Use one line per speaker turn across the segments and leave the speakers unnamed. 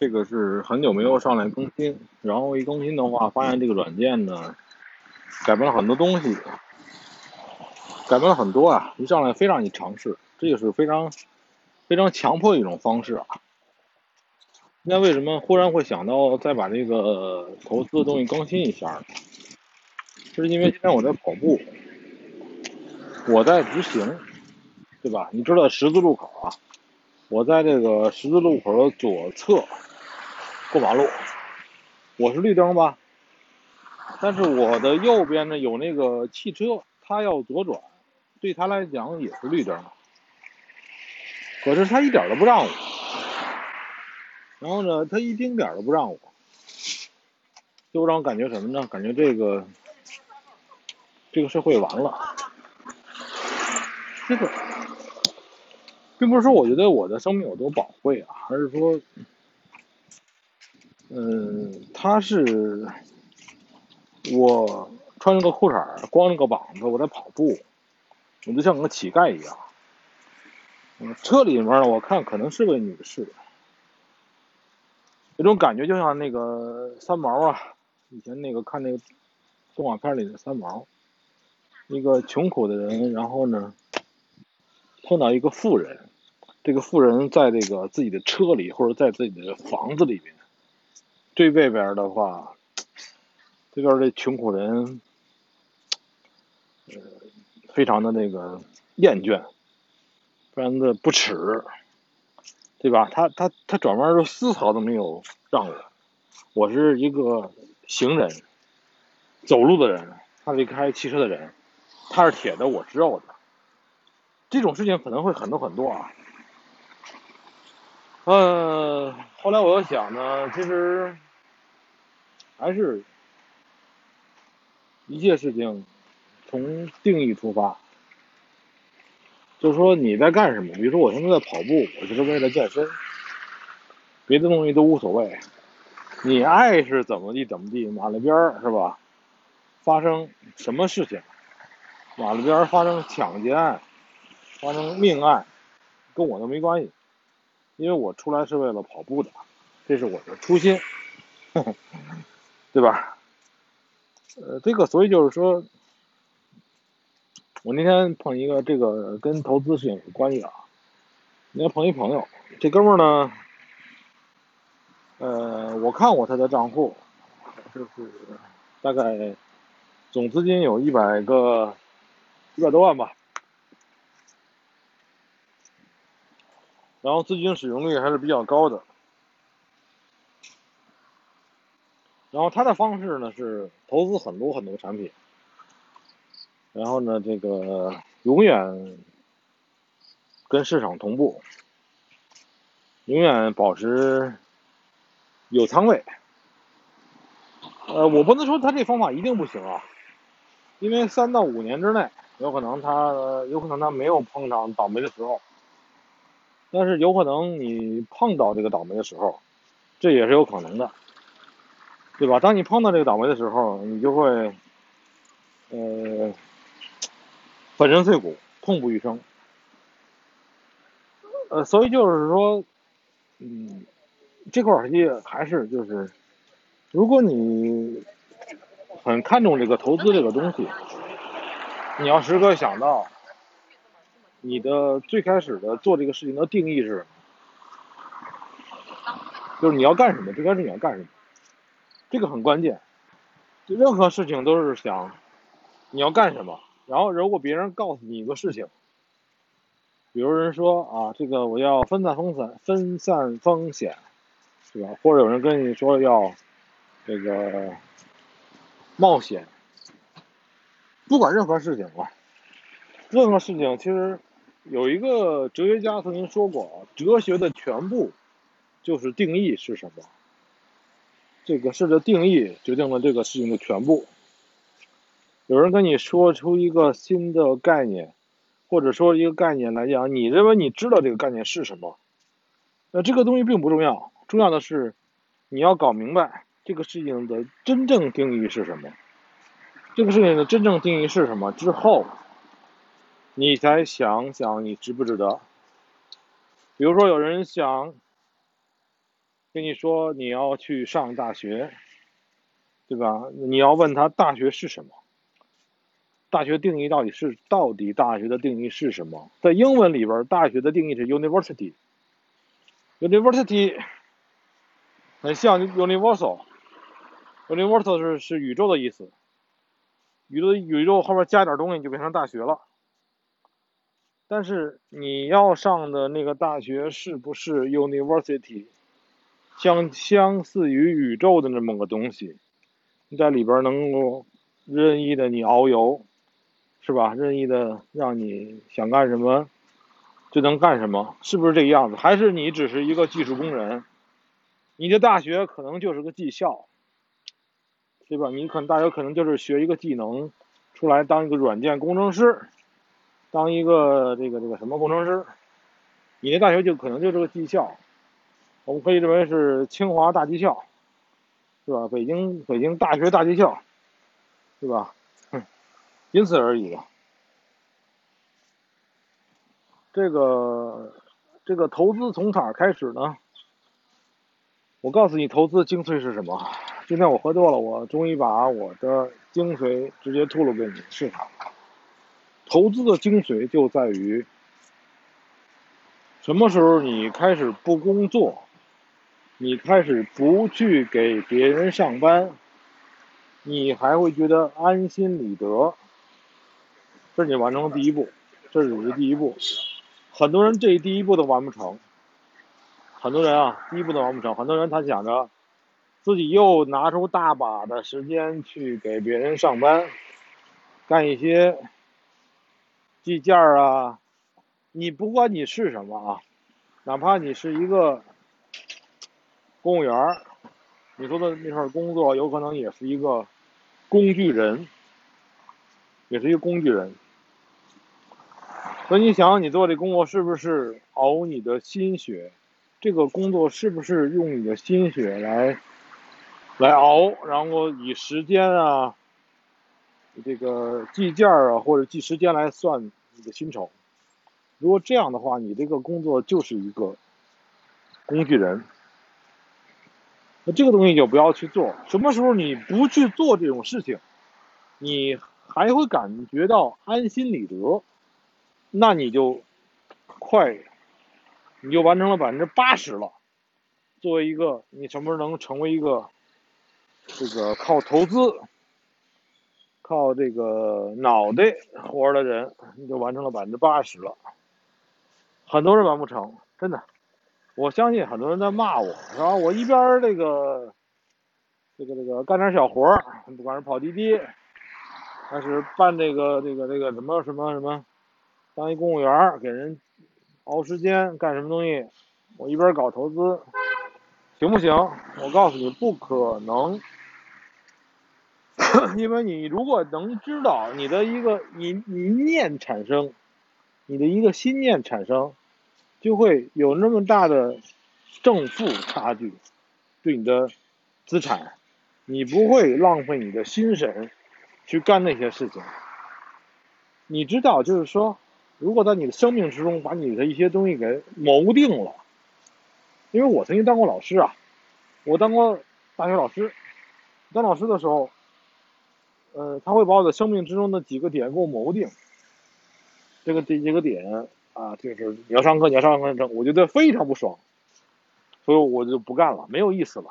这个是很久没有上来更新，然后一更新的话，发现这个软件呢改变了很多东西，改变了很多啊！一上来非让你尝试，这个是非常非常强迫的一种方式啊。那为什么忽然会想到再把这个投资的东西更新一下呢？是因为今天我在跑步，我在直行，对吧？你知道十字路口啊？我在这个十字路口的左侧过马路，我是绿灯吧？但是我的右边呢有那个汽车，他要左转，对他来讲也是绿灯，可是他一点都不让我。然后呢，他一丁点都不让我，就让我感觉什么呢？感觉这个这个社会完了。这个并不是说我觉得我的生命有多宝贵啊，而是说，嗯，他是我穿着个裤衩光着个膀子，我在跑步，我就像个乞丐一样。嗯，车里面呢，我看可能是位女士。有种感觉就像那个三毛啊，以前那个看那个动画片里的三毛，一个穷苦的人，然后呢碰到一个富人，这个富人在这个自己的车里或者在自己的房子里面，对外边的话，这边这穷苦人，呃，非常的那个厌倦，非常的不耻。对吧？他他他转弯都丝毫都没有让我，我是一个行人，走路的人，他是开汽车的人，他是铁的，我是肉的，这种事情可能会很多很多啊。嗯，后来我又想呢，其实还是一切事情从定义出发。就是说你在干什么？比如说我现在在跑步，我就是为了健身，别的东西都无所谓。你爱是怎么地怎么地，马路边是吧？发生什么事情？马路边发生抢劫案，发生命案，跟我都没关系，因为我出来是为了跑步的，这是我的初心，对吧？呃，这个所以就是说。我那天碰一个，这个跟投资事情有关系的啊。那天碰一朋友，这哥们儿呢，呃，我看过他的账户，就是大概总资金有一百个一百多万吧，然后资金使用率还是比较高的。然后他的方式呢是投资很多很多产品。然后呢，这个永远跟市场同步，永远保持有仓位。呃，我不能说他这方法一定不行啊，因为三到五年之内，有可能他有可能他没有碰上倒霉的时候，但是有可能你碰到这个倒霉的时候，这也是有可能的，对吧？当你碰到这个倒霉的时候，你就会，呃。粉身碎骨，痛不欲生。呃，所以就是说，嗯，这块儿也还是就是，如果你很看重这个投资这个东西，你要时刻想到，你的最开始的做这个事情的定义是，就是你要干什么，最开始你要干什么，这个很关键。任何事情都是想你要干什么。然后，如果别人告诉你一个事情，比如人说啊，这个我要分散风险，分散风险，是吧？或者有人跟你说要这个冒险，不管任何事情啊，任何事情其实有一个哲学家曾经说过，哲学的全部就是定义是什么，这个事的定义决定了这个事情的全部。有人跟你说出一个新的概念，或者说一个概念来讲，你认为你知道这个概念是什么？那这个东西并不重要，重要的是你要搞明白这个事情的真正定义是什么。这个事情的真正定义是什么之后，你才想想你值不值得。比如说，有人想跟你说你要去上大学，对吧？你要问他大学是什么？大学定义到底是到底大学的定义是什么？在英文里边，大学的定义是 university。university 很像 universal，universal 是是宇宙的意思。宇宙宇宙后面加点东西就变成大学了。但是你要上的那个大学是不是 university，相相似于宇宙的那么个东西？你在里边能够任意的你遨游，是吧？任意的让你想干什么就能干什么，是不是这个样子？还是你只是一个技术工人？你的大学可能就是个技校，对吧？你可能大学可能就是学一个技能，出来当一个软件工程师。当一个这个这个什么工程师，你的大学就可能就是个技校，我们可以认为是清华大技校，是吧？北京北京大学大技校，对吧？哼，仅此而已了。这个这个投资从哪开始呢？我告诉你，投资精髓是什么？今天我喝多了，我终于把我的精髓直接吐露给你，是它。投资的精髓就在于，什么时候你开始不工作，你开始不去给别人上班，你还会觉得安心理得。这是你完成的第一步，这只是第一步。很多人这第一步都完不成，很多人啊，第一步都完不成。很多人他想着，自己又拿出大把的时间去给别人上班，干一些。计件儿啊，你不管你是什么啊，哪怕你是一个公务员，你说的那份工作有可能也是一个工具人，也是一个工具人。所以你想想，你做这工作是不是熬你的心血？这个工作是不是用你的心血来来熬？然后以时间啊。这个计件啊，或者计时间来算你的薪酬。如果这样的话，你这个工作就是一个工具人。那这个东西就不要去做。什么时候你不去做这种事情，你还会感觉到安心理得，那你就快，你就完成了百分之八十了。作为一个，你什么时候能成为一个这个靠投资？靠这个脑袋活的人，你就完成了百分之八十了。很多人完不成，真的。我相信很多人在骂我，是吧？我一边这个这个这个干点小活不管是跑滴滴，还是办这个这个这个什么什么什么，当一公务员给人熬时间干什么东西，我一边搞投资，行不行？我告诉你，不可能。因为你如果能知道你的一个一一念产生，你的一个心念产生，就会有那么大的正负差距，对你的资产，你不会浪费你的心神去干那些事情。你知道，就是说，如果在你的生命之中把你的一些东西给谋定了，因为我曾经当过老师啊，我当过大学老师，当老师的时候。呃，他会把我的生命之中的几个点给我谋定，这个这几个点啊，就是你要上课，你要上课，我觉得非常不爽，所以我就不干了，没有意思了。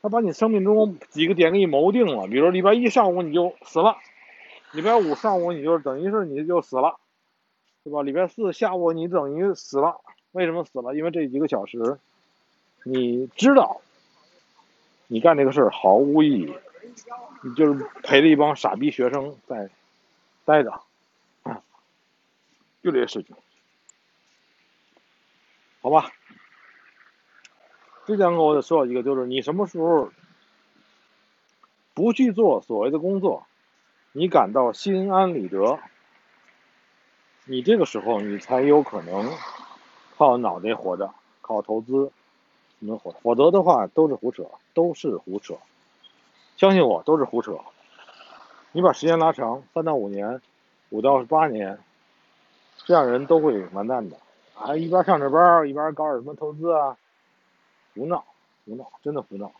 他把你生命中几个点给你谋定了，比如说礼拜一上午你就死了，礼拜五上午你就等于是你就死了，对吧？礼拜四下午你等于死了，为什么死了？因为这几个小时，你知道，你干这个事儿毫无意义。你就是陪着一帮傻逼学生在待着，就这些事情，好吧？这两个我得说一个，就是你什么时候不去做所谓的工作，你感到心安理得，你这个时候你才有可能靠脑袋活着，靠投资能活，否则的话都是胡扯，都是胡扯。相信我，都是胡扯。你把时间拉长，三到五年，五到八年，这样人都会完蛋的。啊，一边上着班，一边搞点什么投资啊，胡闹，胡闹，真的胡闹。